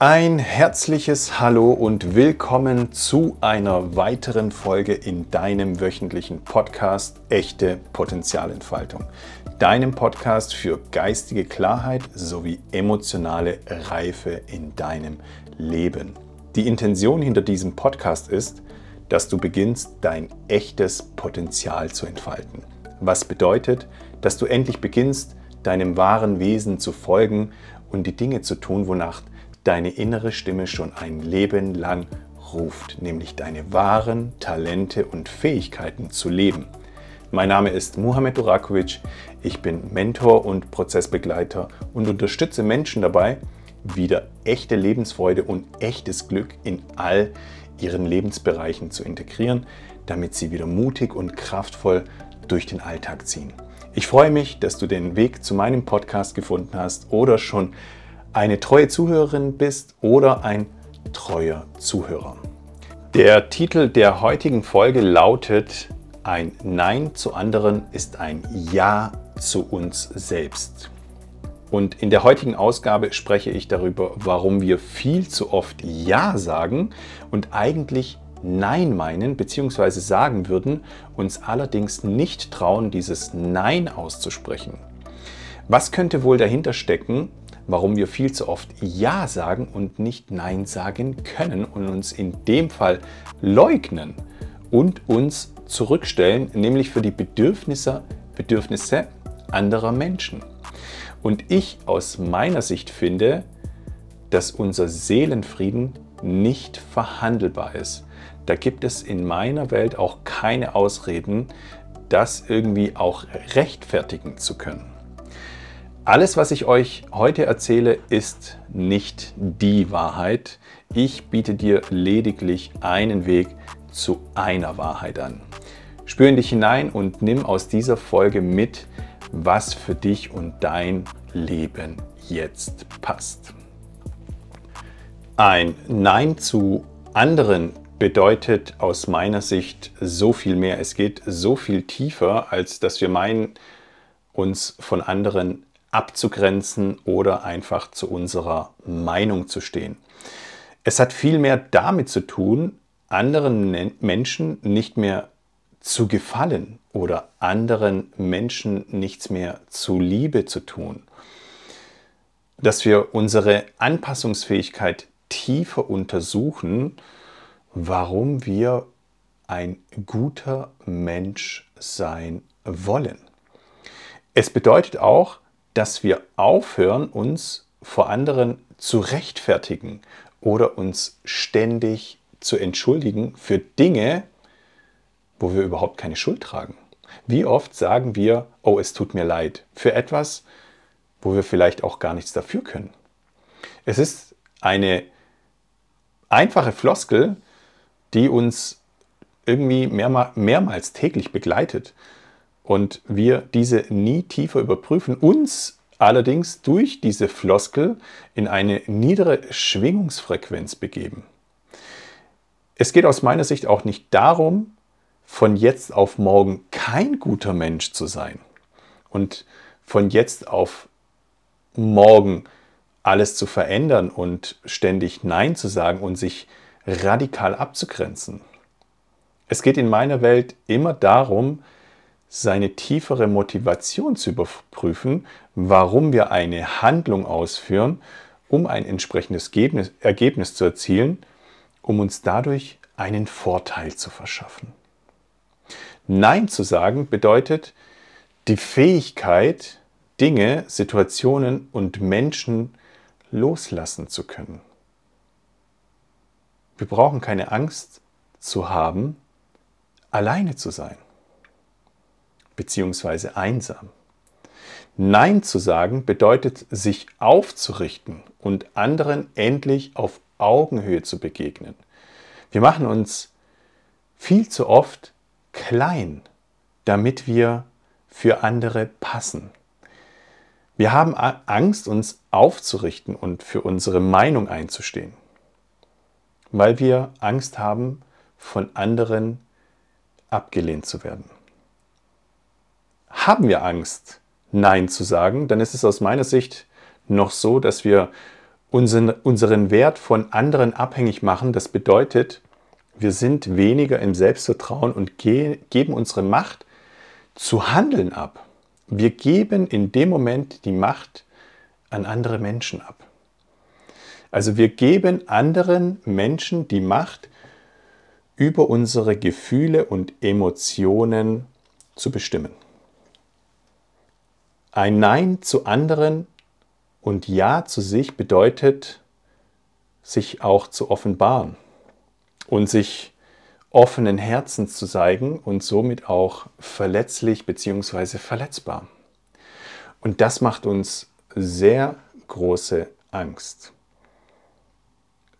Ein herzliches Hallo und willkommen zu einer weiteren Folge in deinem wöchentlichen Podcast Echte Potenzialentfaltung. Deinem Podcast für geistige Klarheit sowie emotionale Reife in deinem Leben. Die Intention hinter diesem Podcast ist, dass du beginnst, dein echtes Potenzial zu entfalten. Was bedeutet, dass du endlich beginnst, deinem wahren Wesen zu folgen und die Dinge zu tun, wonach deine innere Stimme schon ein Leben lang ruft, nämlich deine wahren Talente und Fähigkeiten zu leben. Mein Name ist Muhammad Durakovic, ich bin Mentor und Prozessbegleiter und unterstütze Menschen dabei, wieder echte Lebensfreude und echtes Glück in all ihren Lebensbereichen zu integrieren, damit sie wieder mutig und kraftvoll durch den Alltag ziehen. Ich freue mich, dass du den Weg zu meinem Podcast gefunden hast oder schon eine treue Zuhörerin bist oder ein treuer Zuhörer. Der Titel der heutigen Folge lautet Ein Nein zu anderen ist ein Ja zu uns selbst. Und in der heutigen Ausgabe spreche ich darüber, warum wir viel zu oft Ja sagen und eigentlich Nein meinen bzw. sagen würden, uns allerdings nicht trauen, dieses Nein auszusprechen. Was könnte wohl dahinter stecken, warum wir viel zu oft Ja sagen und nicht Nein sagen können und uns in dem Fall leugnen und uns zurückstellen, nämlich für die Bedürfnisse, Bedürfnisse anderer Menschen. Und ich aus meiner Sicht finde, dass unser Seelenfrieden nicht verhandelbar ist. Da gibt es in meiner Welt auch keine Ausreden, das irgendwie auch rechtfertigen zu können. Alles, was ich euch heute erzähle, ist nicht die Wahrheit. Ich biete dir lediglich einen Weg zu einer Wahrheit an. Spür in dich hinein und nimm aus dieser Folge mit, was für dich und dein Leben jetzt passt. Ein Nein zu anderen bedeutet aus meiner Sicht so viel mehr. Es geht so viel tiefer, als dass wir meinen, uns von anderen abzugrenzen oder einfach zu unserer Meinung zu stehen. Es hat viel mehr damit zu tun, anderen Menschen nicht mehr zu gefallen oder anderen Menschen nichts mehr zu Liebe zu tun. Dass wir unsere Anpassungsfähigkeit tiefer untersuchen, warum wir ein guter Mensch sein wollen. Es bedeutet auch, dass wir aufhören, uns vor anderen zu rechtfertigen oder uns ständig zu entschuldigen für Dinge, wo wir überhaupt keine Schuld tragen. Wie oft sagen wir, oh, es tut mir leid, für etwas, wo wir vielleicht auch gar nichts dafür können. Es ist eine einfache Floskel, die uns irgendwie mehrmals täglich begleitet und wir diese nie tiefer überprüfen, uns allerdings durch diese Floskel in eine niedere Schwingungsfrequenz begeben. Es geht aus meiner Sicht auch nicht darum, von jetzt auf morgen kein guter Mensch zu sein und von jetzt auf morgen alles zu verändern und ständig Nein zu sagen und sich radikal abzugrenzen. Es geht in meiner Welt immer darum, seine tiefere Motivation zu überprüfen, warum wir eine Handlung ausführen, um ein entsprechendes Ergebnis zu erzielen, um uns dadurch einen Vorteil zu verschaffen. Nein zu sagen bedeutet die Fähigkeit, Dinge, Situationen und Menschen loslassen zu können. Wir brauchen keine Angst zu haben, alleine zu sein bzw. einsam. Nein zu sagen bedeutet, sich aufzurichten und anderen endlich auf Augenhöhe zu begegnen. Wir machen uns viel zu oft klein, damit wir für andere passen. Wir haben Angst, uns aufzurichten und für unsere Meinung einzustehen, weil wir Angst haben, von anderen abgelehnt zu werden haben wir Angst, Nein zu sagen, dann ist es aus meiner Sicht noch so, dass wir unseren, unseren Wert von anderen abhängig machen. Das bedeutet, wir sind weniger im Selbstvertrauen und ge geben unsere Macht zu handeln ab. Wir geben in dem Moment die Macht an andere Menschen ab. Also wir geben anderen Menschen die Macht, über unsere Gefühle und Emotionen zu bestimmen. Ein Nein zu anderen und Ja zu sich bedeutet, sich auch zu offenbaren und sich offenen Herzens zu zeigen und somit auch verletzlich bzw. verletzbar. Und das macht uns sehr große Angst.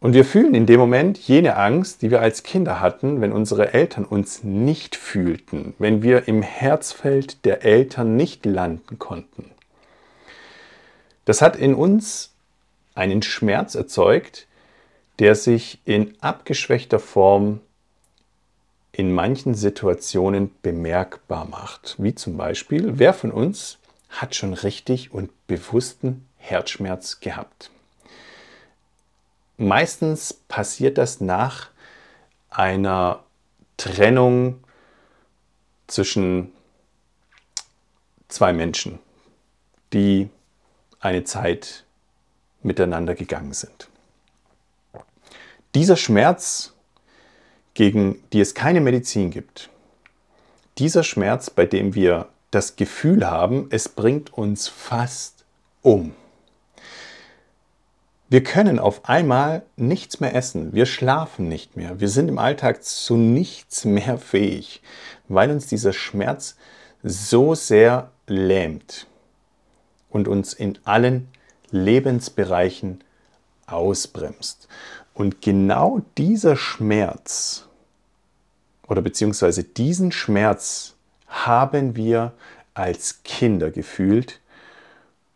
Und wir fühlen in dem Moment jene Angst, die wir als Kinder hatten, wenn unsere Eltern uns nicht fühlten, wenn wir im Herzfeld der Eltern nicht landen konnten. Das hat in uns einen Schmerz erzeugt, der sich in abgeschwächter Form in manchen Situationen bemerkbar macht. Wie zum Beispiel, wer von uns hat schon richtig und bewussten Herzschmerz gehabt? Meistens passiert das nach einer Trennung zwischen zwei Menschen, die eine Zeit miteinander gegangen sind. Dieser Schmerz, gegen die es keine Medizin gibt, dieser Schmerz, bei dem wir das Gefühl haben, es bringt uns fast um. Wir können auf einmal nichts mehr essen, wir schlafen nicht mehr, wir sind im Alltag zu nichts mehr fähig, weil uns dieser Schmerz so sehr lähmt und uns in allen Lebensbereichen ausbremst. Und genau dieser Schmerz oder beziehungsweise diesen Schmerz haben wir als Kinder gefühlt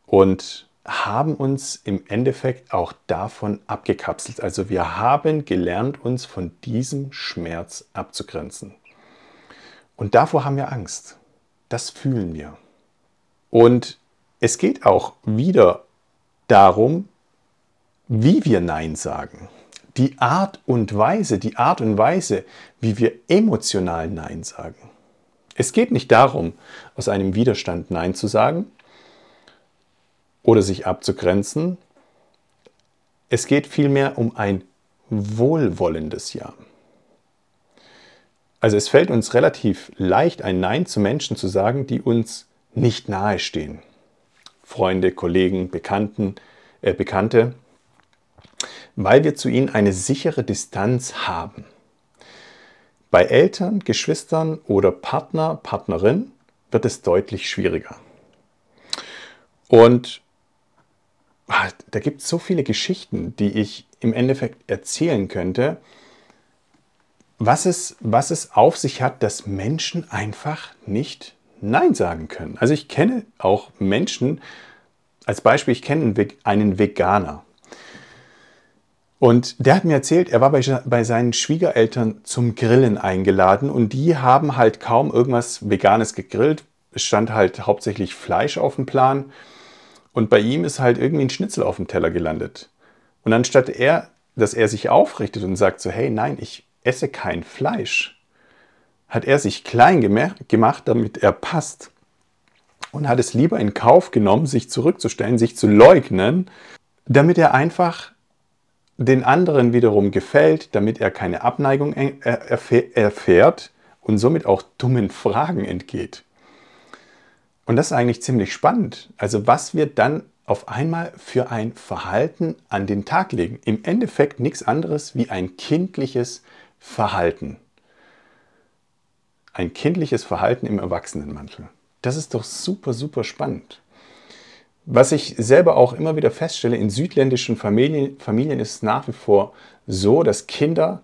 und haben uns im Endeffekt auch davon abgekapselt. Also wir haben gelernt, uns von diesem Schmerz abzugrenzen. Und davor haben wir Angst. Das fühlen wir. Und es geht auch wieder darum, wie wir Nein sagen. Die Art und Weise, die Art und Weise, wie wir emotional Nein sagen. Es geht nicht darum, aus einem Widerstand Nein zu sagen, oder sich abzugrenzen. Es geht vielmehr um ein wohlwollendes Ja. Also es fällt uns relativ leicht, ein Nein zu Menschen zu sagen, die uns nicht nahestehen. Freunde, Kollegen, Bekannten, äh, Bekannte, weil wir zu ihnen eine sichere Distanz haben. Bei Eltern, Geschwistern oder Partner, Partnerin wird es deutlich schwieriger. Und da gibt es so viele Geschichten, die ich im Endeffekt erzählen könnte, was es, was es auf sich hat, dass Menschen einfach nicht Nein sagen können. Also ich kenne auch Menschen, als Beispiel, ich kenne einen Veganer. Und der hat mir erzählt, er war bei, bei seinen Schwiegereltern zum Grillen eingeladen und die haben halt kaum irgendwas Veganes gegrillt. Es stand halt hauptsächlich Fleisch auf dem Plan. Und bei ihm ist halt irgendwie ein Schnitzel auf dem Teller gelandet. Und anstatt er, dass er sich aufrichtet und sagt so, hey, nein, ich esse kein Fleisch, hat er sich klein gemacht, damit er passt. Und hat es lieber in Kauf genommen, sich zurückzustellen, sich zu leugnen, damit er einfach den anderen wiederum gefällt, damit er keine Abneigung erfährt und somit auch dummen Fragen entgeht. Und das ist eigentlich ziemlich spannend. Also was wir dann auf einmal für ein Verhalten an den Tag legen. Im Endeffekt nichts anderes wie ein kindliches Verhalten. Ein kindliches Verhalten im Erwachsenenmantel. Das ist doch super, super spannend. Was ich selber auch immer wieder feststelle, in südländischen Familien, Familien ist es nach wie vor so, dass Kinder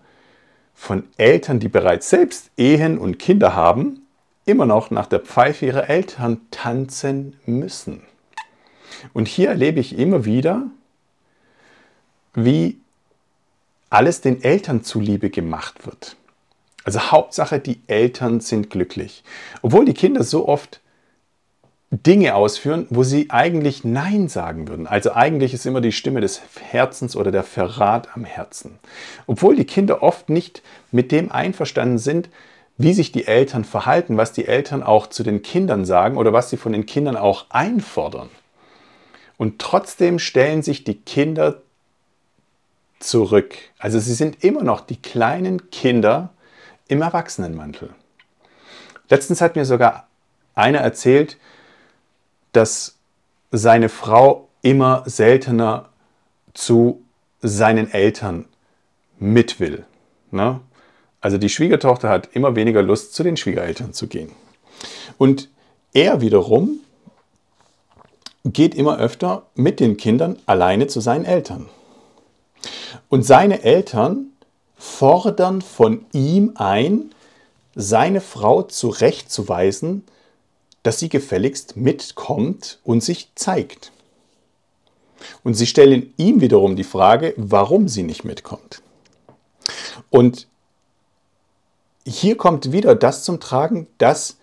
von Eltern, die bereits selbst Ehen und Kinder haben, immer noch nach der Pfeife ihrer Eltern tanzen müssen. Und hier erlebe ich immer wieder, wie alles den Eltern zuliebe gemacht wird. Also Hauptsache, die Eltern sind glücklich. Obwohl die Kinder so oft Dinge ausführen, wo sie eigentlich Nein sagen würden. Also eigentlich ist immer die Stimme des Herzens oder der Verrat am Herzen. Obwohl die Kinder oft nicht mit dem einverstanden sind, wie sich die Eltern verhalten, was die Eltern auch zu den Kindern sagen oder was sie von den Kindern auch einfordern. Und trotzdem stellen sich die Kinder zurück. Also sie sind immer noch die kleinen Kinder im Erwachsenenmantel. Letztens hat mir sogar einer erzählt, dass seine Frau immer seltener zu seinen Eltern mit will. Ne? Also die Schwiegertochter hat immer weniger Lust, zu den Schwiegereltern zu gehen. Und er wiederum geht immer öfter mit den Kindern alleine zu seinen Eltern. Und seine Eltern fordern von ihm ein, seine Frau zurechtzuweisen, dass sie gefälligst mitkommt und sich zeigt. Und sie stellen ihm wiederum die Frage, warum sie nicht mitkommt. Und hier kommt wieder das zum Tragen, dass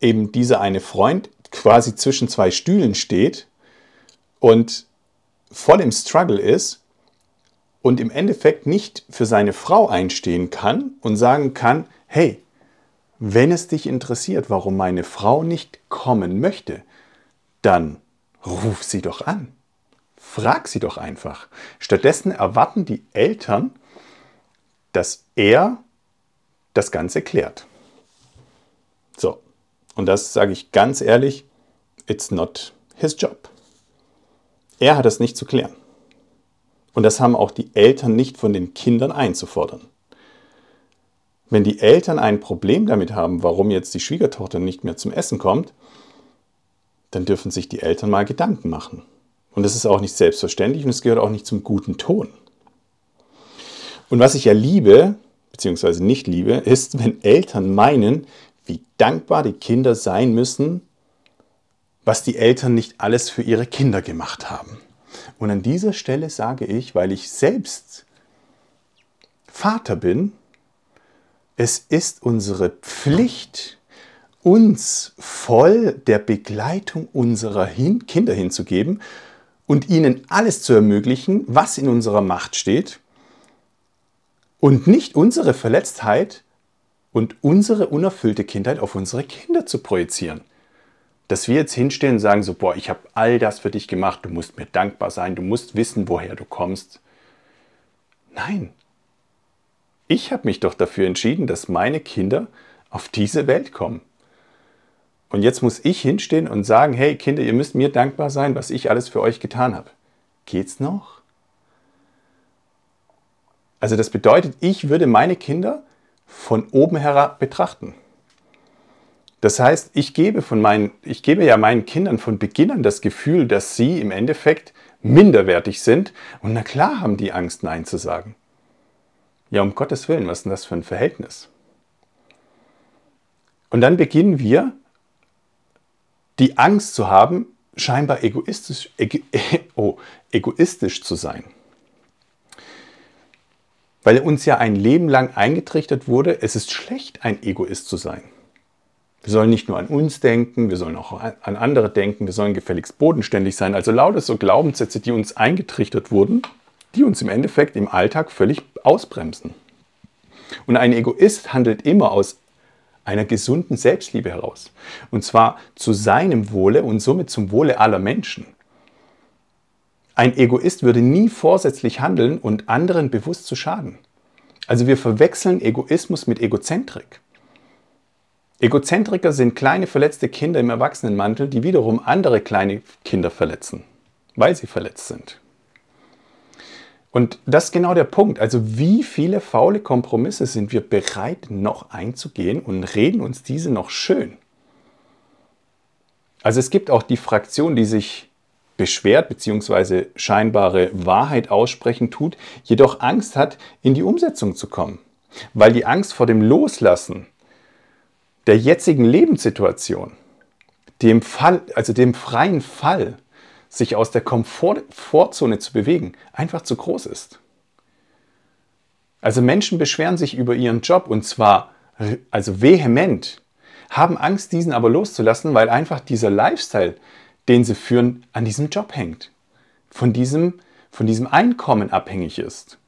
eben dieser eine Freund quasi zwischen zwei Stühlen steht und voll im Struggle ist und im Endeffekt nicht für seine Frau einstehen kann und sagen kann, hey, wenn es dich interessiert, warum meine Frau nicht kommen möchte, dann ruf sie doch an. Frag sie doch einfach. Stattdessen erwarten die Eltern, dass er das Ganze klärt. So, und das sage ich ganz ehrlich, it's not his job. Er hat es nicht zu klären. Und das haben auch die Eltern nicht von den Kindern einzufordern. Wenn die Eltern ein Problem damit haben, warum jetzt die Schwiegertochter nicht mehr zum Essen kommt, dann dürfen sich die Eltern mal Gedanken machen. Und das ist auch nicht selbstverständlich und es gehört auch nicht zum guten Ton. Und was ich ja liebe, beziehungsweise nicht liebe, ist, wenn Eltern meinen, wie dankbar die Kinder sein müssen, was die Eltern nicht alles für ihre Kinder gemacht haben. Und an dieser Stelle sage ich, weil ich selbst Vater bin, es ist unsere Pflicht, uns voll der Begleitung unserer Kinder hinzugeben und ihnen alles zu ermöglichen, was in unserer Macht steht und nicht unsere Verletztheit und unsere unerfüllte Kindheit auf unsere Kinder zu projizieren. Dass wir jetzt hinstehen und sagen so, boah, ich habe all das für dich gemacht, du musst mir dankbar sein, du musst wissen, woher du kommst. Nein, ich habe mich doch dafür entschieden, dass meine Kinder auf diese Welt kommen. Und jetzt muss ich hinstehen und sagen, hey Kinder, ihr müsst mir dankbar sein, was ich alles für euch getan habe. Geht's noch? Also das bedeutet, ich würde meine Kinder von oben herab betrachten. Das heißt, ich gebe, von meinen, ich gebe ja meinen Kindern von Beginn an das Gefühl, dass sie im Endeffekt minderwertig sind. Und na klar haben die Angst, Nein zu sagen. Ja, um Gottes Willen, was ist denn das für ein Verhältnis? Und dann beginnen wir, die Angst zu haben, scheinbar egoistisch, ego, oh, egoistisch zu sein. Weil uns ja ein Leben lang eingetrichtert wurde, es ist schlecht, ein Egoist zu sein. Wir sollen nicht nur an uns denken, wir sollen auch an andere denken, wir sollen gefälligst bodenständig sein. Also lauter so Glaubenssätze, die uns eingetrichtert wurden, die uns im Endeffekt im Alltag völlig ausbremsen. Und ein Egoist handelt immer aus einer gesunden Selbstliebe heraus. Und zwar zu seinem Wohle und somit zum Wohle aller Menschen. Ein Egoist würde nie vorsätzlich handeln und anderen bewusst zu schaden. Also wir verwechseln Egoismus mit Egozentrik. Egozentriker sind kleine verletzte Kinder im Erwachsenenmantel, die wiederum andere kleine Kinder verletzen, weil sie verletzt sind. Und das ist genau der Punkt. Also wie viele faule Kompromisse sind wir bereit noch einzugehen und reden uns diese noch schön? Also es gibt auch die Fraktion, die sich beschwert bzw. scheinbare Wahrheit aussprechen tut, jedoch Angst hat, in die Umsetzung zu kommen. Weil die Angst vor dem Loslassen der jetzigen Lebenssituation, dem Fall, also dem freien Fall, sich aus der Komfortzone zu bewegen, einfach zu groß ist. Also Menschen beschweren sich über ihren Job und zwar also vehement, haben Angst, diesen aber loszulassen, weil einfach dieser Lifestyle, den sie führen, an diesem Job hängt, von diesem, von diesem Einkommen abhängig ist.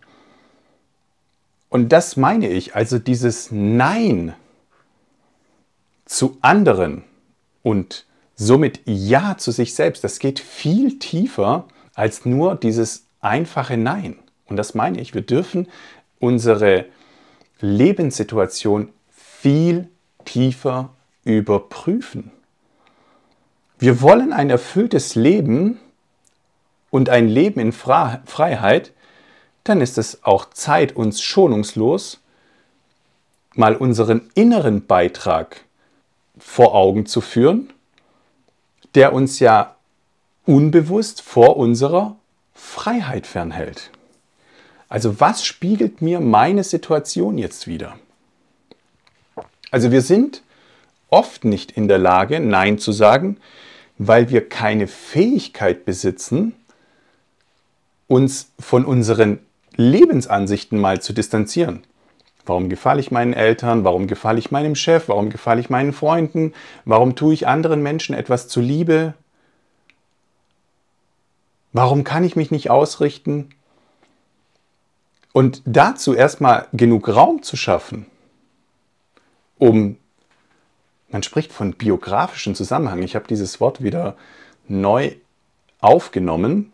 Und das meine ich, also dieses Nein zu anderen und somit Ja zu sich selbst, das geht viel tiefer als nur dieses einfache Nein. Und das meine ich, wir dürfen unsere Lebenssituation viel tiefer überprüfen. Wir wollen ein erfülltes Leben und ein Leben in Freiheit, dann ist es auch Zeit, uns schonungslos mal unseren inneren Beitrag vor Augen zu führen, der uns ja unbewusst vor unserer Freiheit fernhält. Also was spiegelt mir meine Situation jetzt wieder? Also wir sind oft nicht in der Lage, Nein zu sagen, weil wir keine Fähigkeit besitzen, uns von unseren Lebensansichten mal zu distanzieren. Warum gefalle ich meinen Eltern? Warum gefalle ich meinem Chef? Warum gefalle ich meinen Freunden? Warum tue ich anderen Menschen etwas zuliebe? Warum kann ich mich nicht ausrichten? Und dazu erstmal genug Raum zu schaffen, um, man spricht von biografischen Zusammenhang, ich habe dieses Wort wieder neu aufgenommen.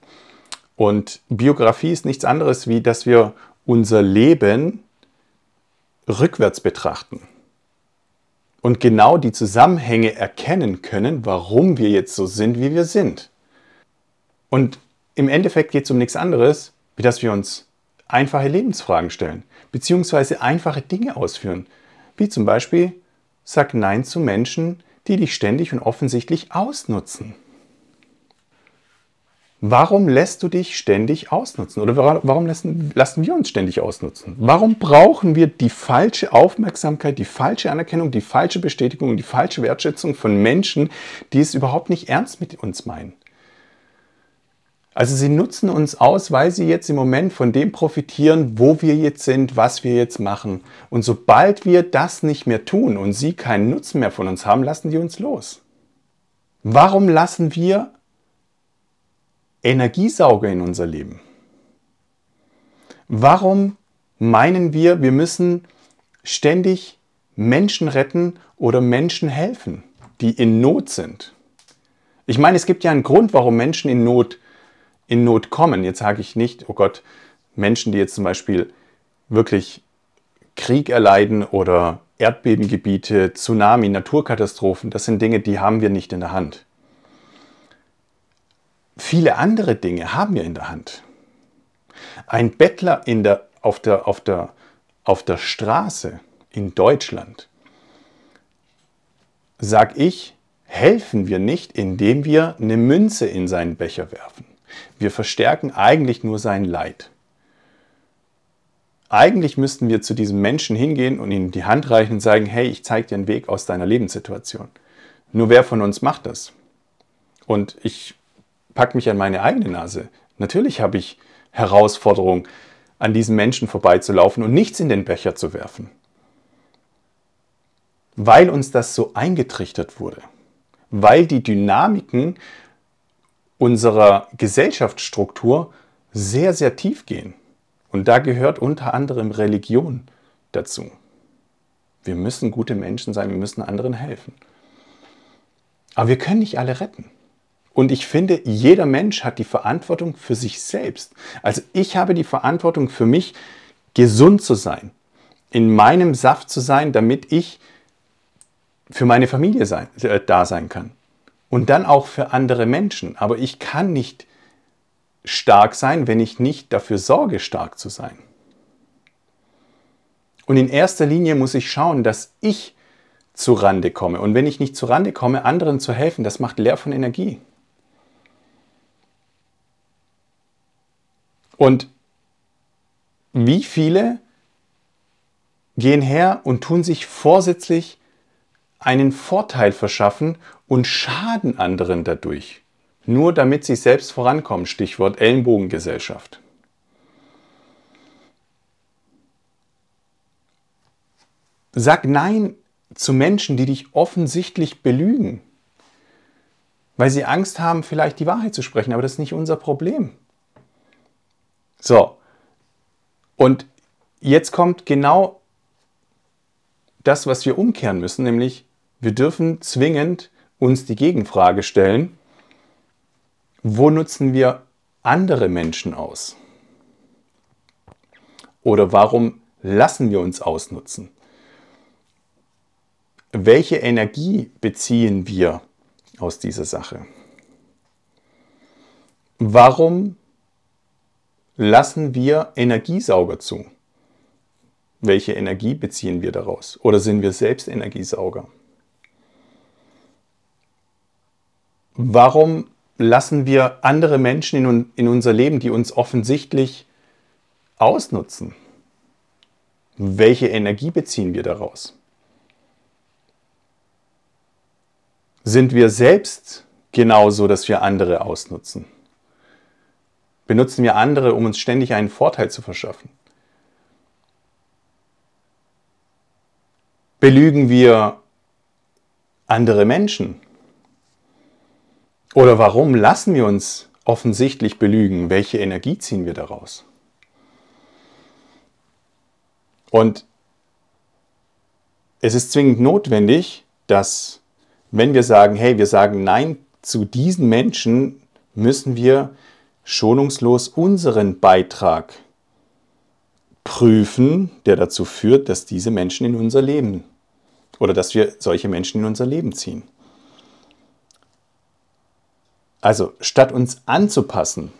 Und Biografie ist nichts anderes, wie dass wir unser Leben rückwärts betrachten und genau die Zusammenhänge erkennen können, warum wir jetzt so sind, wie wir sind. Und im Endeffekt geht es um nichts anderes, wie dass wir uns einfache Lebensfragen stellen, beziehungsweise einfache Dinge ausführen, wie zum Beispiel sag Nein zu Menschen, die dich ständig und offensichtlich ausnutzen. Warum lässt du dich ständig ausnutzen? Oder warum lassen, lassen wir uns ständig ausnutzen? Warum brauchen wir die falsche Aufmerksamkeit, die falsche Anerkennung, die falsche Bestätigung, die falsche Wertschätzung von Menschen, die es überhaupt nicht ernst mit uns meinen? Also sie nutzen uns aus, weil sie jetzt im Moment von dem profitieren, wo wir jetzt sind, was wir jetzt machen. Und sobald wir das nicht mehr tun und sie keinen Nutzen mehr von uns haben, lassen die uns los. Warum lassen wir Energiesauger in unser Leben? Warum meinen wir, wir müssen ständig Menschen retten oder Menschen helfen, die in Not sind? Ich meine, es gibt ja einen Grund, warum Menschen in Not sind in Not kommen. Jetzt sage ich nicht, oh Gott, Menschen, die jetzt zum Beispiel wirklich Krieg erleiden oder Erdbebengebiete, Tsunami, Naturkatastrophen, das sind Dinge, die haben wir nicht in der Hand. Viele andere Dinge haben wir in der Hand. Ein Bettler in der, auf, der, auf, der, auf der Straße in Deutschland, sag ich, helfen wir nicht, indem wir eine Münze in seinen Becher werfen. Wir verstärken eigentlich nur sein Leid. Eigentlich müssten wir zu diesem Menschen hingehen und ihm die Hand reichen und sagen, hey, ich zeige dir einen Weg aus deiner Lebenssituation. Nur wer von uns macht das? Und ich packe mich an meine eigene Nase. Natürlich habe ich Herausforderungen, an diesen Menschen vorbeizulaufen und nichts in den Becher zu werfen. Weil uns das so eingetrichtert wurde. Weil die Dynamiken unserer Gesellschaftsstruktur sehr, sehr tief gehen. Und da gehört unter anderem Religion dazu. Wir müssen gute Menschen sein, wir müssen anderen helfen. Aber wir können nicht alle retten. Und ich finde, jeder Mensch hat die Verantwortung für sich selbst. Also ich habe die Verantwortung für mich, gesund zu sein, in meinem Saft zu sein, damit ich für meine Familie sein, äh, da sein kann und dann auch für andere Menschen. Aber ich kann nicht stark sein, wenn ich nicht dafür sorge, stark zu sein. Und in erster Linie muss ich schauen, dass ich zu Rande komme. Und wenn ich nicht zu Rande komme, anderen zu helfen, das macht leer von Energie. Und wie viele gehen her und tun sich vorsätzlich einen Vorteil verschaffen und schaden anderen dadurch. Nur damit sie selbst vorankommen. Stichwort Ellenbogengesellschaft. Sag Nein zu Menschen, die dich offensichtlich belügen, weil sie Angst haben, vielleicht die Wahrheit zu sprechen, aber das ist nicht unser Problem. So, und jetzt kommt genau das, was wir umkehren müssen, nämlich wir dürfen zwingend uns die Gegenfrage stellen, wo nutzen wir andere Menschen aus? Oder warum lassen wir uns ausnutzen? Welche Energie beziehen wir aus dieser Sache? Warum lassen wir Energiesauger zu? Welche Energie beziehen wir daraus? Oder sind wir selbst Energiesauger? Warum lassen wir andere Menschen in, in unser Leben, die uns offensichtlich ausnutzen? Welche Energie beziehen wir daraus? Sind wir selbst genauso, dass wir andere ausnutzen? Benutzen wir andere, um uns ständig einen Vorteil zu verschaffen? Belügen wir andere Menschen? Oder warum lassen wir uns offensichtlich belügen? Welche Energie ziehen wir daraus? Und es ist zwingend notwendig, dass wenn wir sagen, hey, wir sagen Nein zu diesen Menschen, müssen wir schonungslos unseren Beitrag prüfen, der dazu führt, dass diese Menschen in unser Leben oder dass wir solche Menschen in unser Leben ziehen. Also statt uns anzupassen,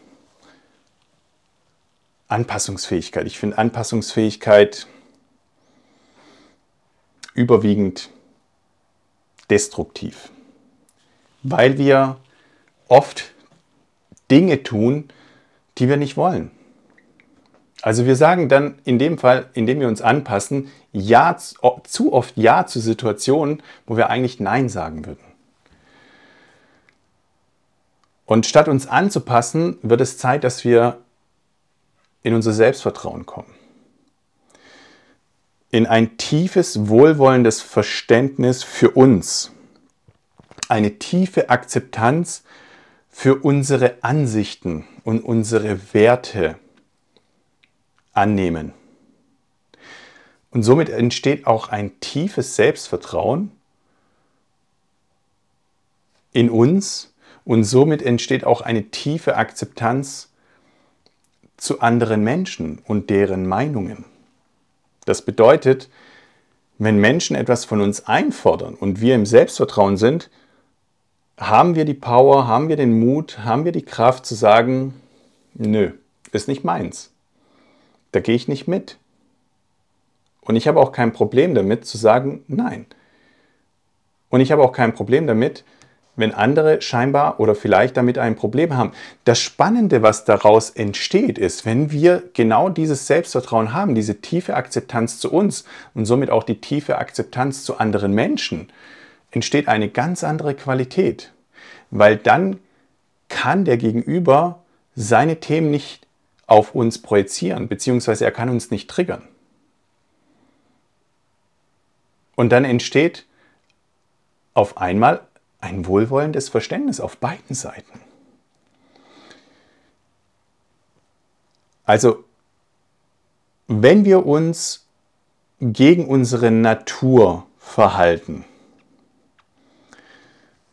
Anpassungsfähigkeit. Ich finde Anpassungsfähigkeit überwiegend destruktiv, weil wir oft Dinge tun, die wir nicht wollen. Also wir sagen dann in dem Fall, indem wir uns anpassen, ja, zu oft Ja zu Situationen, wo wir eigentlich Nein sagen würden. Und statt uns anzupassen, wird es Zeit, dass wir in unser Selbstvertrauen kommen. In ein tiefes, wohlwollendes Verständnis für uns. Eine tiefe Akzeptanz für unsere Ansichten und unsere Werte annehmen. Und somit entsteht auch ein tiefes Selbstvertrauen in uns und somit entsteht auch eine tiefe Akzeptanz zu anderen Menschen und deren Meinungen. Das bedeutet, wenn Menschen etwas von uns einfordern und wir im Selbstvertrauen sind, haben wir die Power, haben wir den Mut, haben wir die Kraft zu sagen, nö, ist nicht meins. Da gehe ich nicht mit. Und ich habe auch kein Problem damit zu sagen, nein. Und ich habe auch kein Problem damit, wenn andere scheinbar oder vielleicht damit ein Problem haben. Das Spannende, was daraus entsteht, ist, wenn wir genau dieses Selbstvertrauen haben, diese tiefe Akzeptanz zu uns und somit auch die tiefe Akzeptanz zu anderen Menschen, entsteht eine ganz andere Qualität. Weil dann kann der Gegenüber seine Themen nicht auf uns projizieren, beziehungsweise er kann uns nicht triggern. Und dann entsteht auf einmal ein wohlwollendes Verständnis auf beiden Seiten. Also, wenn wir uns gegen unsere Natur verhalten,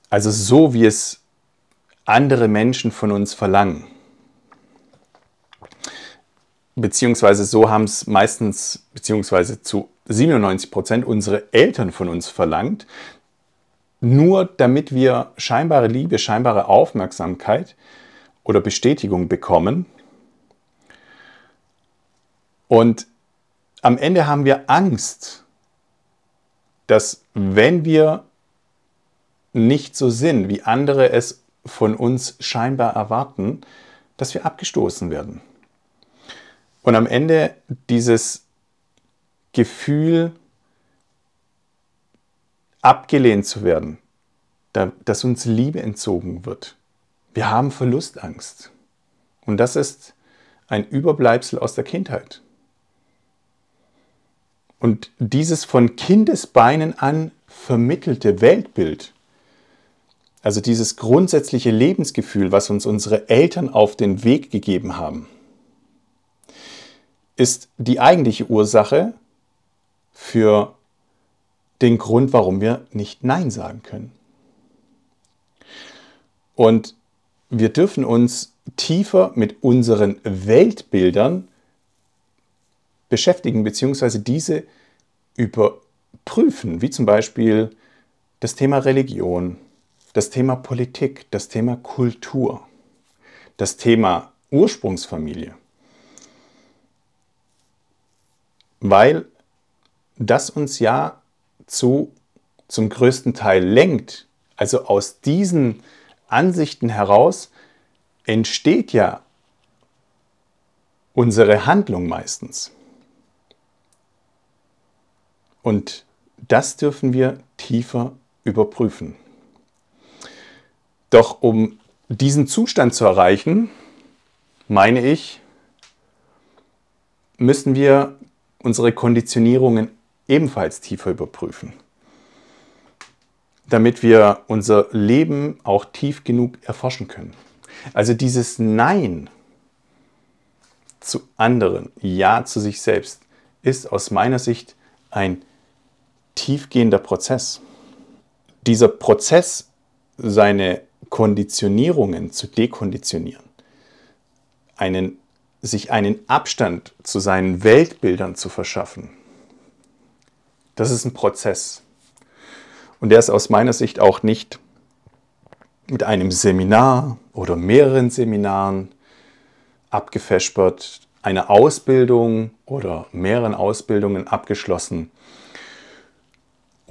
also so wie es andere Menschen von uns verlangen, beziehungsweise so haben es meistens, beziehungsweise zu 97 Prozent unsere Eltern von uns verlangt, nur damit wir scheinbare Liebe, scheinbare Aufmerksamkeit oder Bestätigung bekommen. Und am Ende haben wir Angst, dass wenn wir nicht so sind, wie andere es von uns scheinbar erwarten, dass wir abgestoßen werden. Und am Ende dieses Gefühl abgelehnt zu werden, dass uns Liebe entzogen wird. Wir haben Verlustangst. Und das ist ein Überbleibsel aus der Kindheit. Und dieses von Kindesbeinen an vermittelte Weltbild, also dieses grundsätzliche Lebensgefühl, was uns unsere Eltern auf den Weg gegeben haben, ist die eigentliche Ursache für den Grund, warum wir nicht Nein sagen können. Und wir dürfen uns tiefer mit unseren Weltbildern beschäftigen, beziehungsweise diese überprüfen, wie zum Beispiel das Thema Religion, das Thema Politik, das Thema Kultur, das Thema Ursprungsfamilie. Weil das uns ja zu, zum größten Teil lenkt. Also aus diesen Ansichten heraus entsteht ja unsere Handlung meistens. Und das dürfen wir tiefer überprüfen. Doch um diesen Zustand zu erreichen, meine ich, müssen wir unsere Konditionierungen ebenfalls tiefer überprüfen, damit wir unser Leben auch tief genug erforschen können. Also dieses Nein zu anderen, Ja zu sich selbst, ist aus meiner Sicht ein tiefgehender Prozess. Dieser Prozess, seine Konditionierungen zu dekonditionieren, einen, sich einen Abstand zu seinen Weltbildern zu verschaffen, das ist ein Prozess. Und der ist aus meiner Sicht auch nicht mit einem Seminar oder mehreren Seminaren abgefespert, eine Ausbildung oder mehreren Ausbildungen abgeschlossen,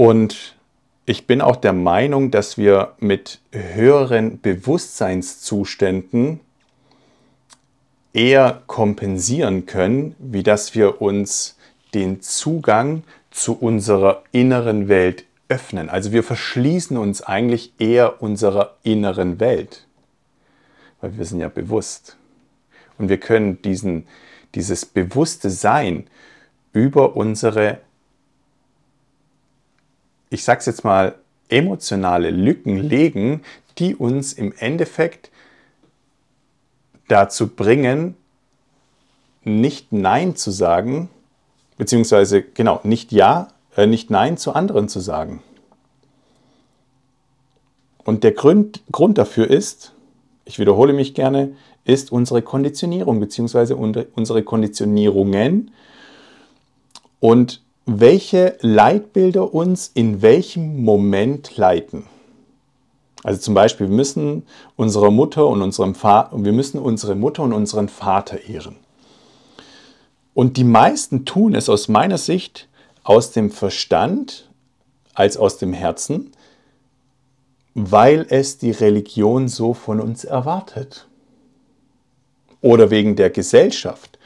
und ich bin auch der Meinung, dass wir mit höheren Bewusstseinszuständen eher kompensieren können, wie dass wir uns den Zugang zu unserer inneren Welt öffnen. Also wir verschließen uns eigentlich eher unserer inneren Welt, weil wir sind ja bewusst. Und wir können diesen, dieses bewusste Sein über unsere ich sage es jetzt mal, emotionale Lücken legen, die uns im Endeffekt dazu bringen, nicht Nein zu sagen, beziehungsweise genau, nicht Ja, äh, nicht Nein zu anderen zu sagen. Und der Grund, Grund dafür ist, ich wiederhole mich gerne, ist unsere Konditionierung, beziehungsweise unsere Konditionierungen. Und welche Leitbilder uns in welchem Moment leiten. Also zum Beispiel, wir müssen unsere Mutter und unserem Vater, wir müssen unsere Mutter und unseren Vater ehren. Und die meisten tun es aus meiner Sicht aus dem Verstand als aus dem Herzen, weil es die Religion so von uns erwartet. Oder wegen der Gesellschaft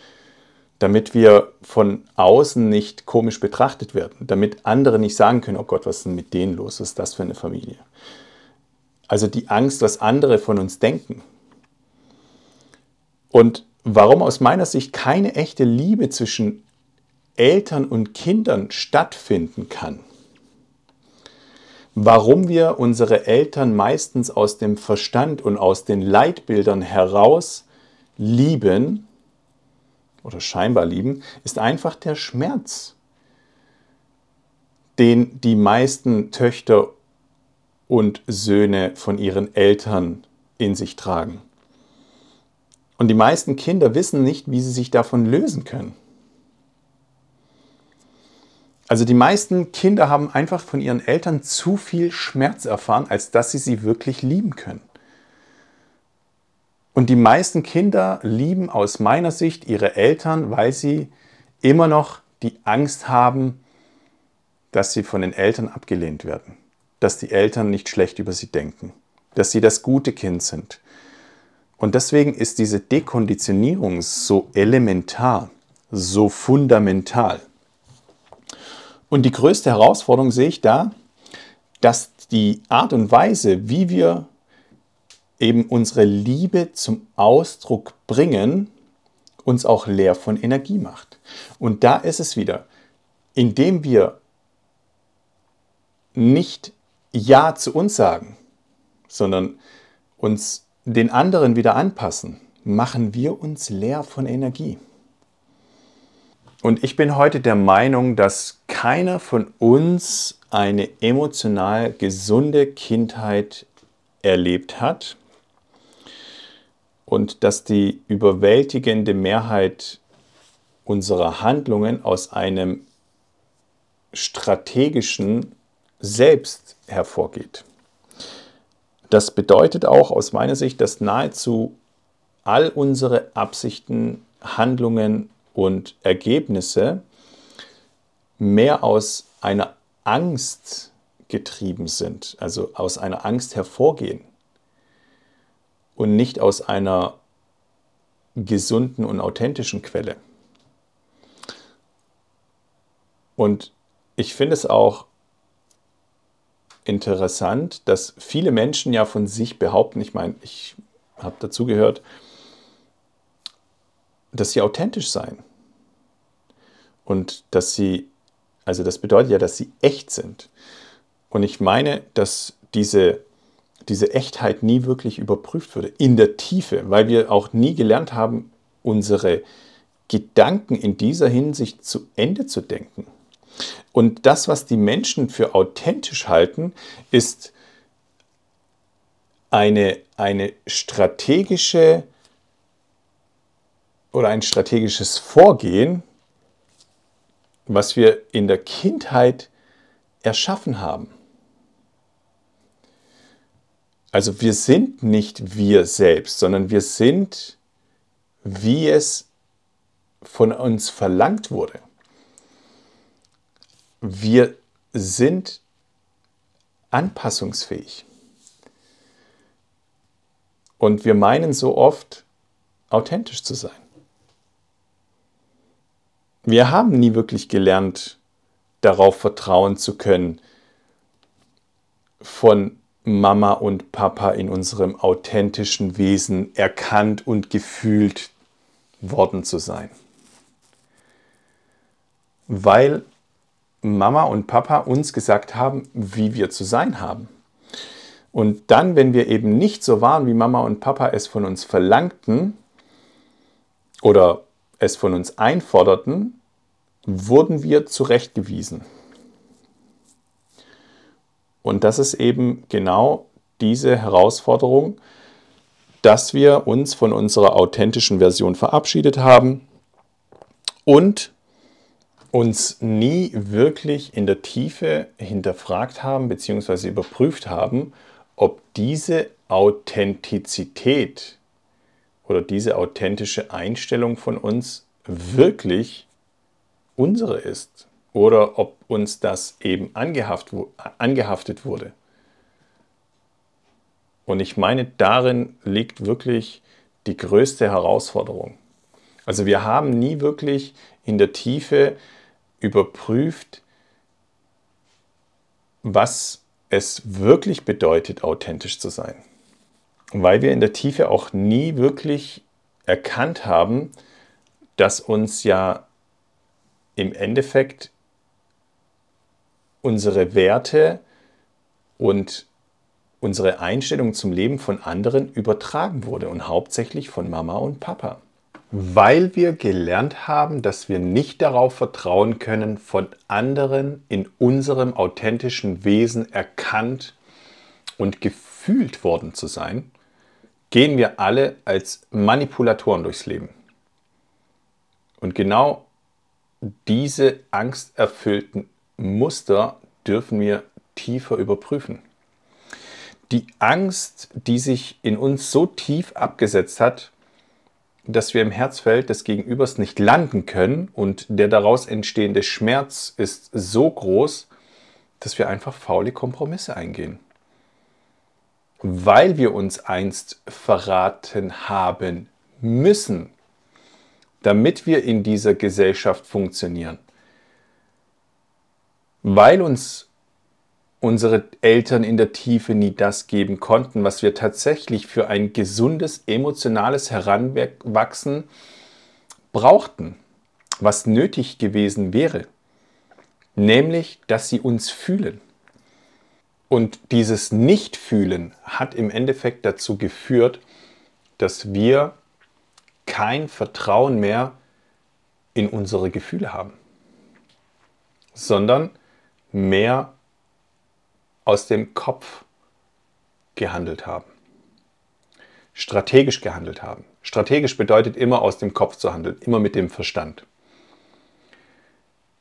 damit wir von außen nicht komisch betrachtet werden, damit andere nicht sagen können, oh Gott, was ist denn mit denen los, was ist das für eine Familie? Also die Angst, was andere von uns denken. Und warum aus meiner Sicht keine echte Liebe zwischen Eltern und Kindern stattfinden kann. Warum wir unsere Eltern meistens aus dem Verstand und aus den Leitbildern heraus lieben oder scheinbar lieben, ist einfach der Schmerz, den die meisten Töchter und Söhne von ihren Eltern in sich tragen. Und die meisten Kinder wissen nicht, wie sie sich davon lösen können. Also die meisten Kinder haben einfach von ihren Eltern zu viel Schmerz erfahren, als dass sie sie wirklich lieben können. Und die meisten Kinder lieben aus meiner Sicht ihre Eltern, weil sie immer noch die Angst haben, dass sie von den Eltern abgelehnt werden, dass die Eltern nicht schlecht über sie denken, dass sie das gute Kind sind. Und deswegen ist diese Dekonditionierung so elementar, so fundamental. Und die größte Herausforderung sehe ich da, dass die Art und Weise, wie wir eben unsere Liebe zum Ausdruck bringen, uns auch leer von Energie macht. Und da ist es wieder. indem wir nicht Ja zu uns sagen, sondern uns den anderen wieder anpassen, machen wir uns leer von Energie. Und ich bin heute der Meinung, dass keiner von uns eine emotional gesunde Kindheit erlebt hat und dass die überwältigende Mehrheit unserer Handlungen aus einem strategischen Selbst hervorgeht. Das bedeutet auch aus meiner Sicht, dass nahezu all unsere Absichten, Handlungen und Ergebnisse mehr aus einer Angst getrieben sind, also aus einer Angst hervorgehen und nicht aus einer gesunden und authentischen Quelle. Und ich finde es auch interessant, dass viele Menschen ja von sich behaupten, ich meine, ich habe dazu gehört, dass sie authentisch seien. Und dass sie, also das bedeutet ja, dass sie echt sind. Und ich meine, dass diese, diese Echtheit nie wirklich überprüft wurde, in der Tiefe, weil wir auch nie gelernt haben, unsere Gedanken in dieser Hinsicht zu Ende zu denken. Und das, was die Menschen für authentisch halten, ist eine, eine strategische oder ein strategisches Vorgehen, was wir in der Kindheit erschaffen haben. Also wir sind nicht wir selbst, sondern wir sind, wie es von uns verlangt wurde. Wir sind anpassungsfähig. Und wir meinen so oft, authentisch zu sein. Wir haben nie wirklich gelernt, darauf vertrauen zu können, von Mama und Papa in unserem authentischen Wesen erkannt und gefühlt worden zu sein. Weil Mama und Papa uns gesagt haben, wie wir zu sein haben. Und dann, wenn wir eben nicht so waren, wie Mama und Papa es von uns verlangten oder es von uns einforderten, wurden wir zurechtgewiesen. Und das ist eben genau diese Herausforderung, dass wir uns von unserer authentischen Version verabschiedet haben und uns nie wirklich in der Tiefe hinterfragt haben bzw. überprüft haben, ob diese Authentizität oder diese authentische Einstellung von uns wirklich unsere ist oder ob uns das eben angehaftet wurde. Und ich meine, darin liegt wirklich die größte Herausforderung. Also wir haben nie wirklich in der Tiefe überprüft, was es wirklich bedeutet, authentisch zu sein. Weil wir in der Tiefe auch nie wirklich erkannt haben, dass uns ja im Endeffekt unsere Werte und unsere Einstellung zum Leben von anderen übertragen wurde und hauptsächlich von Mama und Papa. Weil wir gelernt haben, dass wir nicht darauf vertrauen können, von anderen in unserem authentischen Wesen erkannt und gefühlt worden zu sein, gehen wir alle als Manipulatoren durchs Leben. Und genau diese angsterfüllten Muster dürfen wir tiefer überprüfen. Die Angst, die sich in uns so tief abgesetzt hat, dass wir im Herzfeld des Gegenübers nicht landen können und der daraus entstehende Schmerz ist so groß, dass wir einfach faule Kompromisse eingehen. Weil wir uns einst verraten haben müssen, damit wir in dieser Gesellschaft funktionieren. Weil uns unsere Eltern in der Tiefe nie das geben konnten, was wir tatsächlich für ein gesundes, emotionales Heranwachsen brauchten, was nötig gewesen wäre. nämlich dass sie uns fühlen. Und dieses Nicht-Fühlen hat im Endeffekt dazu geführt, dass wir kein Vertrauen mehr in unsere Gefühle haben, sondern mehr aus dem Kopf gehandelt haben, strategisch gehandelt haben. Strategisch bedeutet immer aus dem Kopf zu handeln, immer mit dem Verstand.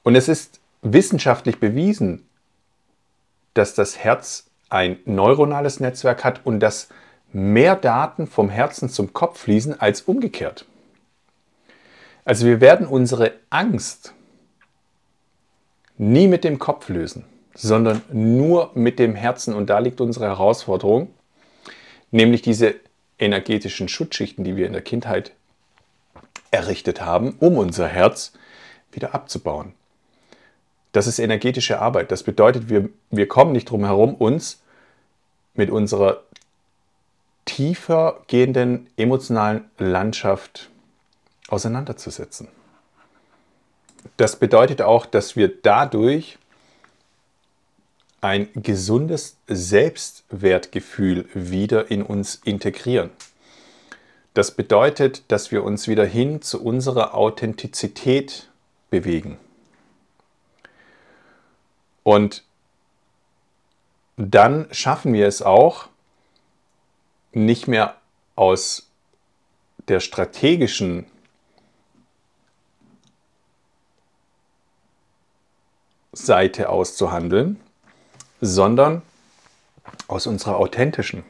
Und es ist wissenschaftlich bewiesen, dass das Herz ein neuronales Netzwerk hat und dass mehr Daten vom Herzen zum Kopf fließen als umgekehrt. Also wir werden unsere Angst nie mit dem Kopf lösen, sondern nur mit dem Herzen. Und da liegt unsere Herausforderung, nämlich diese energetischen Schutzschichten, die wir in der Kindheit errichtet haben, um unser Herz wieder abzubauen. Das ist energetische Arbeit. Das bedeutet, wir, wir kommen nicht drum herum, uns mit unserer tiefer gehenden emotionalen Landschaft auseinanderzusetzen. Das bedeutet auch, dass wir dadurch ein gesundes Selbstwertgefühl wieder in uns integrieren. Das bedeutet, dass wir uns wieder hin zu unserer Authentizität bewegen. Und dann schaffen wir es auch, nicht mehr aus der strategischen Seite aus zu handeln, sondern aus unserer authentischen.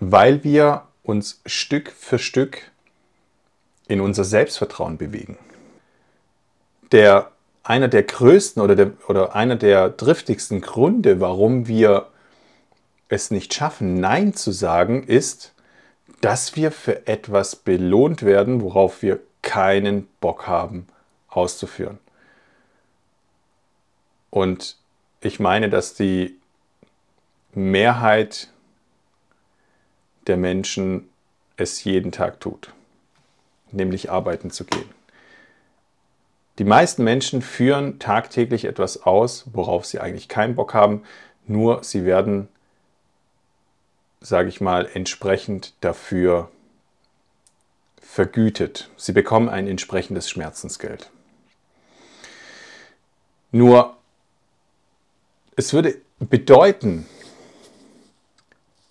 Weil wir uns Stück für Stück in unser Selbstvertrauen bewegen. Der einer der größten oder, der, oder einer der driftigsten Gründe, warum wir es nicht schaffen, Nein zu sagen, ist, dass wir für etwas belohnt werden, worauf wir keinen Bock haben auszuführen. Und ich meine, dass die Mehrheit der Menschen es jeden Tag tut, nämlich arbeiten zu gehen. Die meisten Menschen führen tagtäglich etwas aus, worauf sie eigentlich keinen Bock haben, nur sie werden, sage ich mal, entsprechend dafür vergütet. Sie bekommen ein entsprechendes Schmerzensgeld. Nur es würde bedeuten,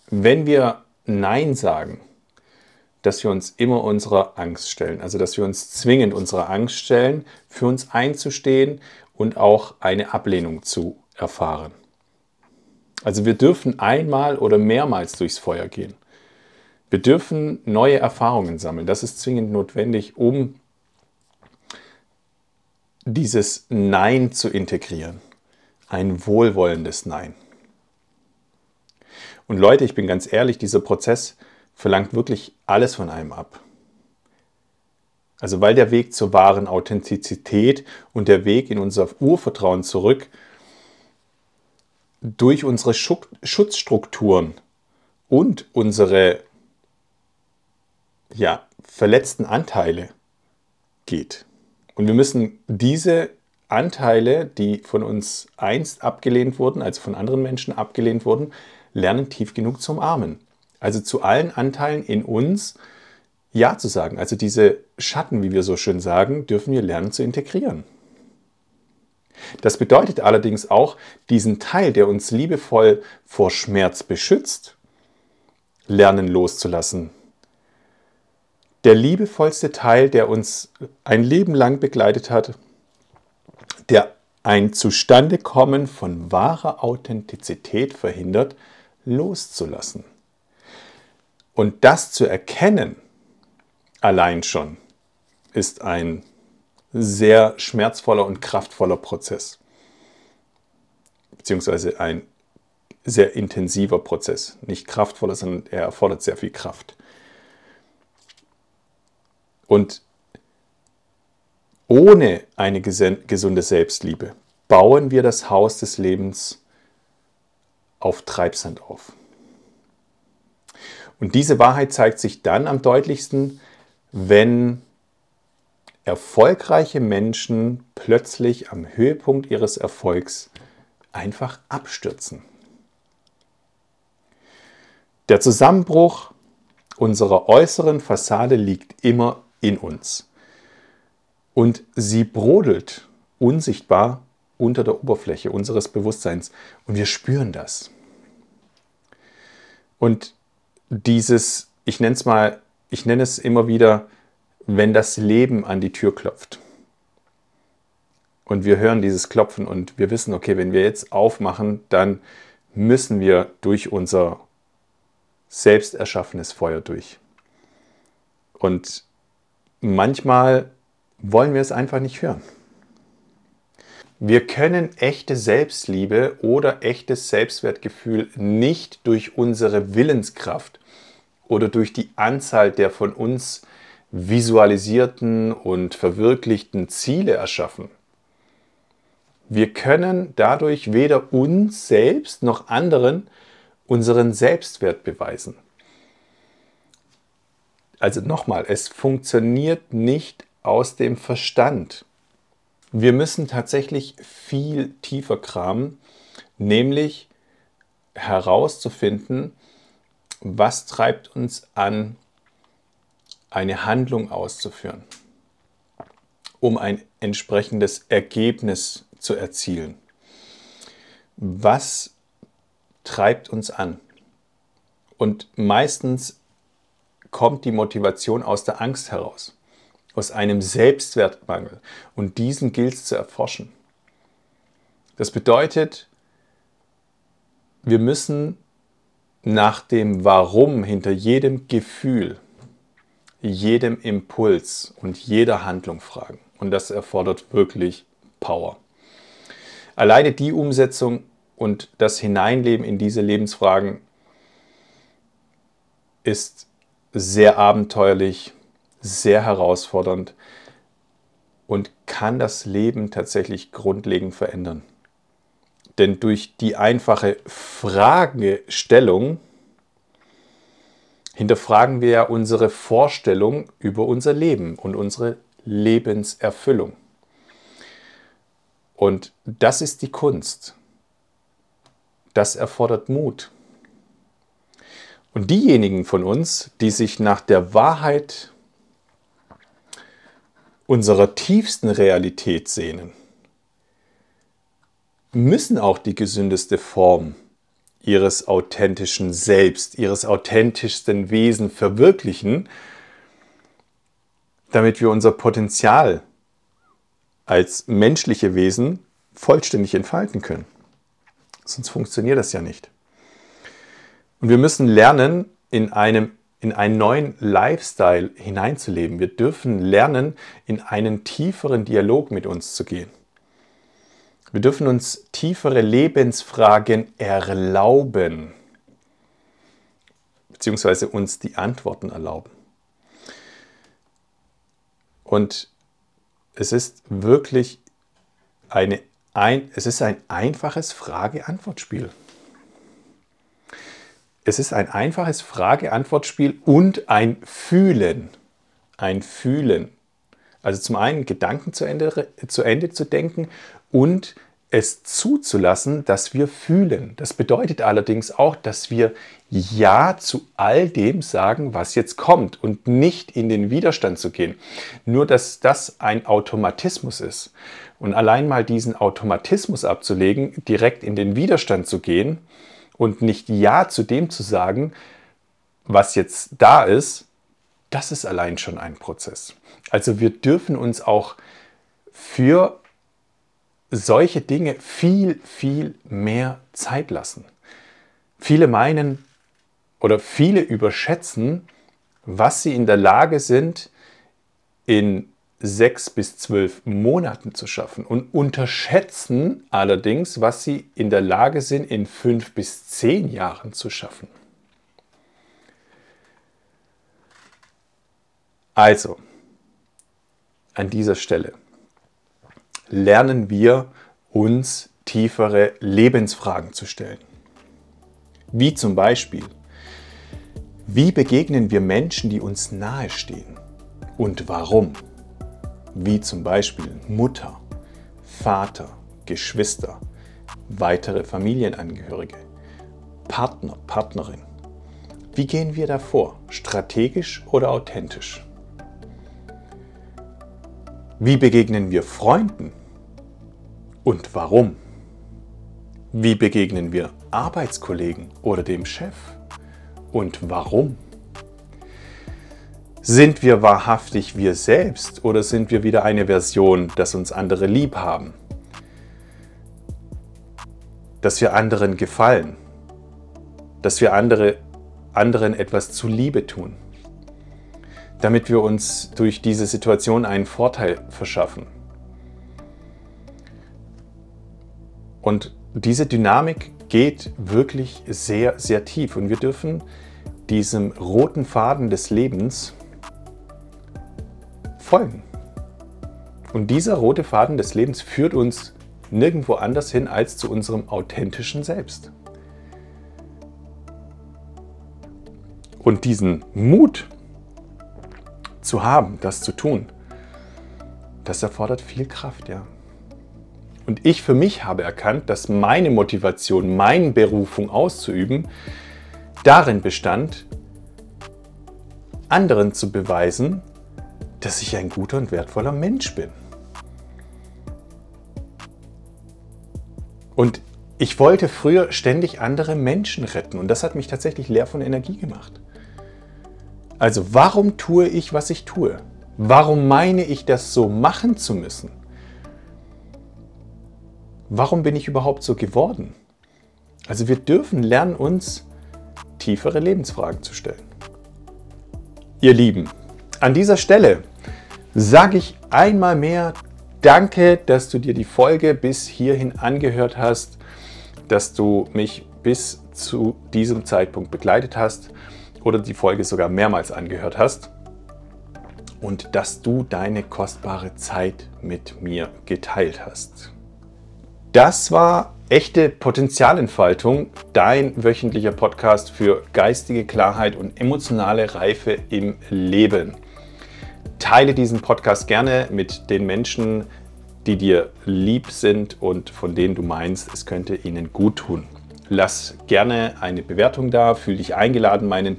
wenn wir Nein sagen, dass wir uns immer unserer Angst stellen. Also dass wir uns zwingend unserer Angst stellen, für uns einzustehen und auch eine Ablehnung zu erfahren. Also wir dürfen einmal oder mehrmals durchs Feuer gehen. Wir dürfen neue Erfahrungen sammeln. Das ist zwingend notwendig, um dieses Nein zu integrieren. Ein wohlwollendes Nein. Und Leute, ich bin ganz ehrlich, dieser Prozess verlangt wirklich alles von einem ab. Also weil der Weg zur wahren Authentizität und der Weg in unser Urvertrauen zurück durch unsere Schutzstrukturen und unsere ja, verletzten Anteile geht. Und wir müssen diese Anteile, die von uns einst abgelehnt wurden, also von anderen Menschen abgelehnt wurden, lernen tief genug zu umarmen. Also zu allen Anteilen in uns Ja zu sagen. Also diese Schatten, wie wir so schön sagen, dürfen wir lernen zu integrieren. Das bedeutet allerdings auch, diesen Teil, der uns liebevoll vor Schmerz beschützt, lernen loszulassen. Der liebevollste Teil, der uns ein Leben lang begleitet hat, der ein Zustandekommen von wahrer Authentizität verhindert, loszulassen. Und das zu erkennen, allein schon, ist ein sehr schmerzvoller und kraftvoller Prozess. Beziehungsweise ein sehr intensiver Prozess. Nicht kraftvoller, sondern er erfordert sehr viel Kraft. Und ohne eine gesunde Selbstliebe bauen wir das Haus des Lebens auf Treibsand auf. Und diese Wahrheit zeigt sich dann am deutlichsten, wenn erfolgreiche Menschen plötzlich am Höhepunkt ihres Erfolgs einfach abstürzen. Der Zusammenbruch unserer äußeren Fassade liegt immer in uns. Und sie brodelt unsichtbar unter der Oberfläche unseres Bewusstseins. Und wir spüren das. Und dieses, ich nenne es mal, ich nenne es immer wieder, wenn das Leben an die Tür klopft. Und wir hören dieses Klopfen und wir wissen, okay, wenn wir jetzt aufmachen, dann müssen wir durch unser selbst erschaffenes Feuer durch. Und manchmal wollen wir es einfach nicht hören. Wir können echte Selbstliebe oder echtes Selbstwertgefühl nicht durch unsere Willenskraft oder durch die Anzahl der von uns visualisierten und verwirklichten Ziele erschaffen. Wir können dadurch weder uns selbst noch anderen unseren Selbstwert beweisen. Also nochmal, es funktioniert nicht aus dem Verstand. Wir müssen tatsächlich viel tiefer kramen, nämlich herauszufinden, was treibt uns an, eine Handlung auszuführen, um ein entsprechendes Ergebnis zu erzielen. Was treibt uns an? Und meistens kommt die Motivation aus der Angst heraus, aus einem Selbstwertmangel. Und diesen gilt es zu erforschen. Das bedeutet, wir müssen nach dem Warum hinter jedem Gefühl, jedem Impuls und jeder Handlung fragen. Und das erfordert wirklich Power. Alleine die Umsetzung und das Hineinleben in diese Lebensfragen ist sehr abenteuerlich, sehr herausfordernd und kann das Leben tatsächlich grundlegend verändern. Denn durch die einfache Fragestellung hinterfragen wir ja unsere Vorstellung über unser Leben und unsere Lebenserfüllung. Und das ist die Kunst. Das erfordert Mut. Und diejenigen von uns, die sich nach der Wahrheit unserer tiefsten Realität sehnen, müssen auch die gesündeste Form ihres authentischen Selbst, ihres authentischsten Wesen verwirklichen, damit wir unser Potenzial als menschliche Wesen vollständig entfalten können. Sonst funktioniert das ja nicht. Und wir müssen lernen, in, einem, in einen neuen Lifestyle hineinzuleben. Wir dürfen lernen, in einen tieferen Dialog mit uns zu gehen. Wir dürfen uns tiefere Lebensfragen erlauben, beziehungsweise uns die Antworten erlauben. Und es ist wirklich eine, ein, es ist ein einfaches Frage-Antwort-Spiel. Es ist ein einfaches Frage-Antwort-Spiel und ein Fühlen. Ein Fühlen. Also zum einen Gedanken zu Ende, zu Ende zu denken und es zuzulassen, dass wir fühlen. Das bedeutet allerdings auch, dass wir Ja zu all dem sagen, was jetzt kommt und nicht in den Widerstand zu gehen. Nur dass das ein Automatismus ist. Und allein mal diesen Automatismus abzulegen, direkt in den Widerstand zu gehen und nicht Ja zu dem zu sagen, was jetzt da ist, das ist allein schon ein Prozess. Also wir dürfen uns auch für solche Dinge viel, viel mehr Zeit lassen. Viele meinen oder viele überschätzen, was sie in der Lage sind, in sechs bis zwölf Monaten zu schaffen und unterschätzen allerdings, was sie in der Lage sind, in fünf bis zehn Jahren zu schaffen. Also, an dieser Stelle lernen wir uns tiefere Lebensfragen zu stellen. Wie zum Beispiel, wie begegnen wir Menschen, die uns nahestehen und warum? Wie zum Beispiel Mutter, Vater, Geschwister, weitere Familienangehörige, Partner, Partnerin. Wie gehen wir davor? Strategisch oder authentisch? Wie begegnen wir Freunden? Und warum? Wie begegnen wir Arbeitskollegen oder dem Chef? Und warum? Sind wir wahrhaftig wir selbst oder sind wir wieder eine Version, dass uns andere lieb haben? Dass wir anderen gefallen? Dass wir andere, anderen etwas zuliebe tun? Damit wir uns durch diese Situation einen Vorteil verschaffen? Und diese Dynamik geht wirklich sehr, sehr tief. Und wir dürfen diesem roten Faden des Lebens folgen. Und dieser rote Faden des Lebens führt uns nirgendwo anders hin als zu unserem authentischen Selbst. Und diesen Mut zu haben, das zu tun, das erfordert viel Kraft, ja. Und ich für mich habe erkannt, dass meine Motivation, meine Berufung auszuüben, darin bestand, anderen zu beweisen, dass ich ein guter und wertvoller Mensch bin. Und ich wollte früher ständig andere Menschen retten und das hat mich tatsächlich leer von Energie gemacht. Also warum tue ich, was ich tue? Warum meine ich, das so machen zu müssen? warum bin ich überhaupt so geworden? Also wir dürfen lernen, uns tiefere Lebensfragen zu stellen. Ihr Lieben, an dieser Stelle sage ich einmal mehr Danke, dass du dir die Folge bis hierhin angehört hast, dass du mich bis zu diesem Zeitpunkt begleitet hast oder die Folge sogar mehrmals angehört hast und dass du deine kostbare Zeit mit mir geteilt hast. Das war echte Potenzialentfaltung, dein wöchentlicher Podcast für geistige Klarheit und emotionale Reife im Leben. Teile diesen Podcast gerne mit den Menschen, die dir lieb sind und von denen du meinst, es könnte ihnen gut tun. Lass gerne eine Bewertung da, fühl dich eingeladen, meinen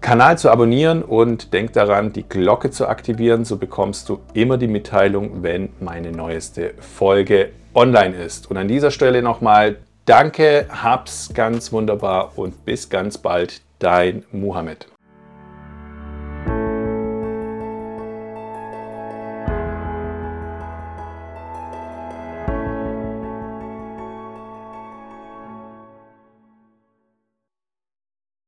Kanal zu abonnieren und denk daran, die Glocke zu aktivieren, so bekommst du immer die Mitteilung, wenn meine neueste Folge online ist. Und an dieser Stelle nochmal danke, hab's ganz wunderbar und bis ganz bald, dein Muhammad.